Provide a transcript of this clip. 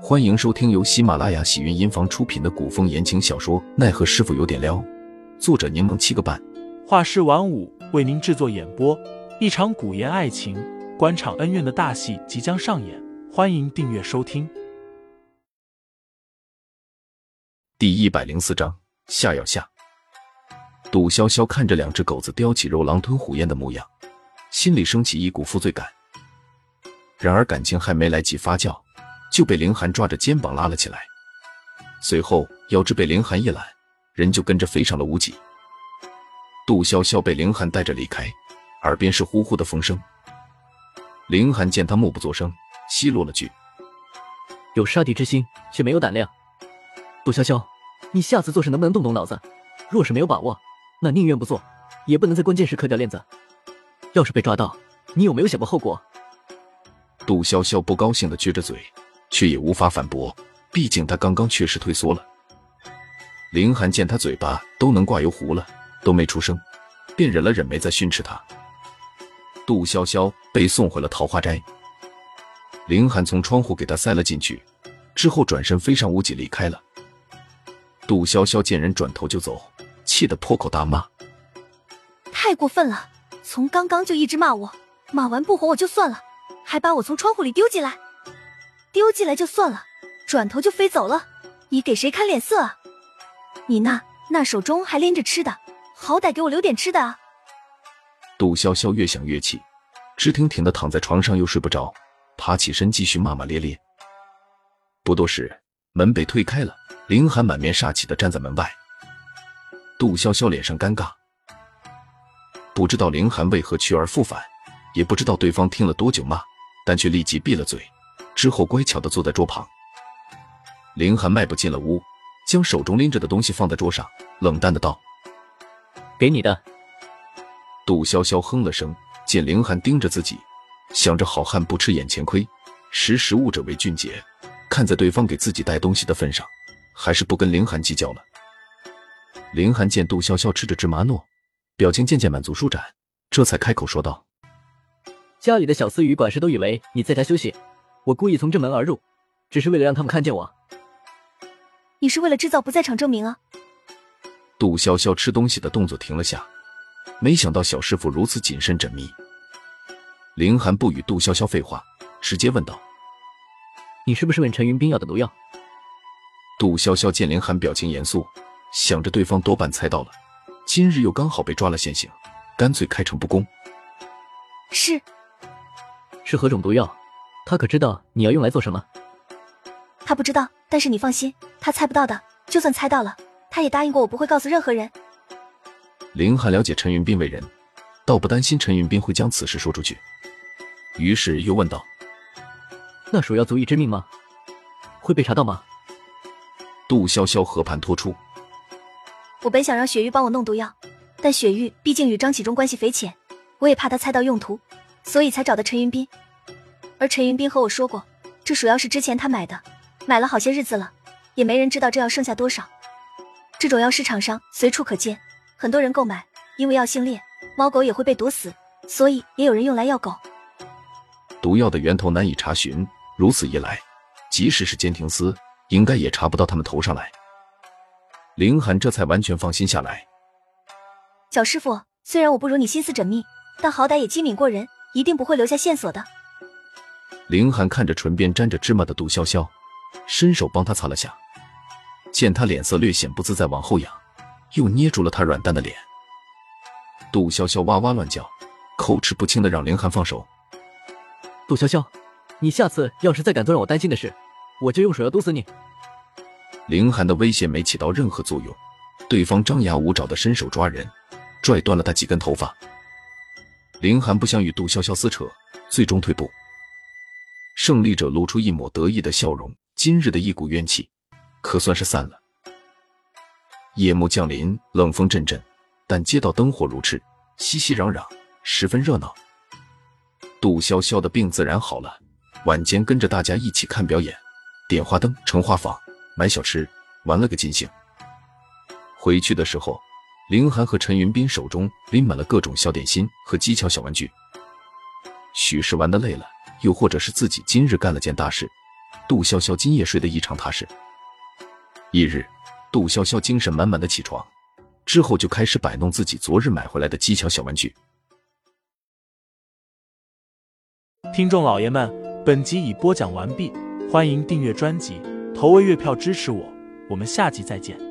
欢迎收听由喜马拉雅喜云音房出品的古风言情小说《奈何师傅有点撩》，作者柠檬七个半，画师晚舞为您制作演播。一场古言爱情、官场恩怨的大戏即将上演，欢迎订阅收听。第一百零四章，下要下。杜潇潇看着两只狗子叼起肉狼吞虎咽的模样，心里升起一股负罪感。然而感情还没来及发酵。就被凌寒抓着肩膀拉了起来，随后腰肢被凌寒一揽，人就跟着飞上了屋脊。杜潇潇被凌寒带着离开，耳边是呼呼的风声。凌寒见他默不作声，奚落了句：“有杀敌之心，却没有胆量。杜潇潇，你下次做事能不能动动脑子？若是没有把握，那宁愿不做，也不能在关键时刻掉链子。要是被抓到，你有没有想过后果？”杜潇潇不高兴的撅着嘴。却也无法反驳，毕竟他刚刚确实退缩了。林寒见他嘴巴都能挂油壶了，都没出声，便忍了忍，没再训斥他。杜潇潇被送回了桃花斋。林寒从窗户给他塞了进去，之后转身飞上屋脊离开了。杜潇潇见人转头就走，气得破口大骂：“太过分了！从刚刚就一直骂我，骂完不哄我就算了，还把我从窗户里丢进来。”丢进来就算了，转头就飞走了，你给谁看脸色啊？你那那手中还拎着吃的，好歹给我留点吃的啊！杜潇潇越想越气，直挺挺的躺在床上又睡不着，爬起身继续骂骂咧咧。不多时，门被推开了，林寒满面煞气的站在门外。杜潇潇脸上尴尬，不知道林寒为何去而复返，也不知道对方听了多久骂，但却立即闭了嘴。之后乖巧的坐在桌旁，林寒迈步进了屋，将手中拎着的东西放在桌上，冷淡的道：“给你的。”杜潇潇哼了声，见林寒盯着自己，想着好汉不吃眼前亏，识时务者为俊杰。看在对方给自己带东西的份上，还是不跟林寒计较了。林寒见杜潇潇吃着芝麻糯，表情渐渐满足舒展，这才开口说道：“家里的小厮与管事都以为你在家休息。”我故意从正门而入，只是为了让他们看见我。你是为了制造不在场证明啊？杜潇潇吃东西的动作停了下，没想到小师傅如此谨慎缜密。林寒不与杜潇潇废话，直接问道：“你是不是问陈云冰要的毒药？”杜潇潇见林寒表情严肃，想着对方多半猜到了，今日又刚好被抓了现行，干脆开诚布公：“是，是何种毒药？”他可知道你要用来做什么？他不知道，但是你放心，他猜不到的。就算猜到了，他也答应过我不会告诉任何人。林寒了解陈云斌为人，倒不担心陈云斌会将此事说出去，于是又问道：“那鼠药足以致命吗？会被查到吗？”杜潇潇和盘托出：“我本想让雪玉帮我弄毒药，但雪玉毕竟与张启忠关系匪浅，我也怕他猜到用途，所以才找的陈云斌。”而陈云斌和我说过，这鼠药是之前他买的，买了好些日子了，也没人知道这药剩下多少。这种药市场上随处可见，很多人购买，因为药性烈，猫狗也会被毒死，所以也有人用来药狗。毒药的源头难以查询，如此一来，即使是监听司，应该也查不到他们头上来。凌寒这才完全放心下来。小师傅，虽然我不如你心思缜密，但好歹也机敏过人，一定不会留下线索的。凌寒看着唇边沾着芝麻的杜潇潇，伸手帮她擦了下，见她脸色略显不自在，往后仰，又捏住了她软蛋的脸。杜潇潇哇哇乱叫，口齿不清的让凌寒放手。杜潇潇，你下次要是再敢做让我担心的事，我就用手要毒死你。凌寒的威胁没起到任何作用，对方张牙舞爪的伸手抓人，拽断了他几根头发。凌寒不想与杜潇潇撕扯，最终退步。胜利者露出一抹得意的笑容，今日的一股怨气可算是散了。夜幕降临，冷风阵阵，但街道灯火如炽，熙熙攘攘，十分热闹。杜潇潇的病自然好了，晚间跟着大家一起看表演，点花灯、盛花坊、买小吃，玩了个尽兴。回去的时候，凌寒和陈云斌手中拎满了各种小点心和机巧小玩具，许是玩的累了。又或者是自己今日干了件大事，杜潇潇今夜睡得异常踏实。一日，杜潇潇精神满满的起床，之后就开始摆弄自己昨日买回来的机巧小玩具。听众老爷们，本集已播讲完毕，欢迎订阅专辑，投喂月票支持我，我们下集再见。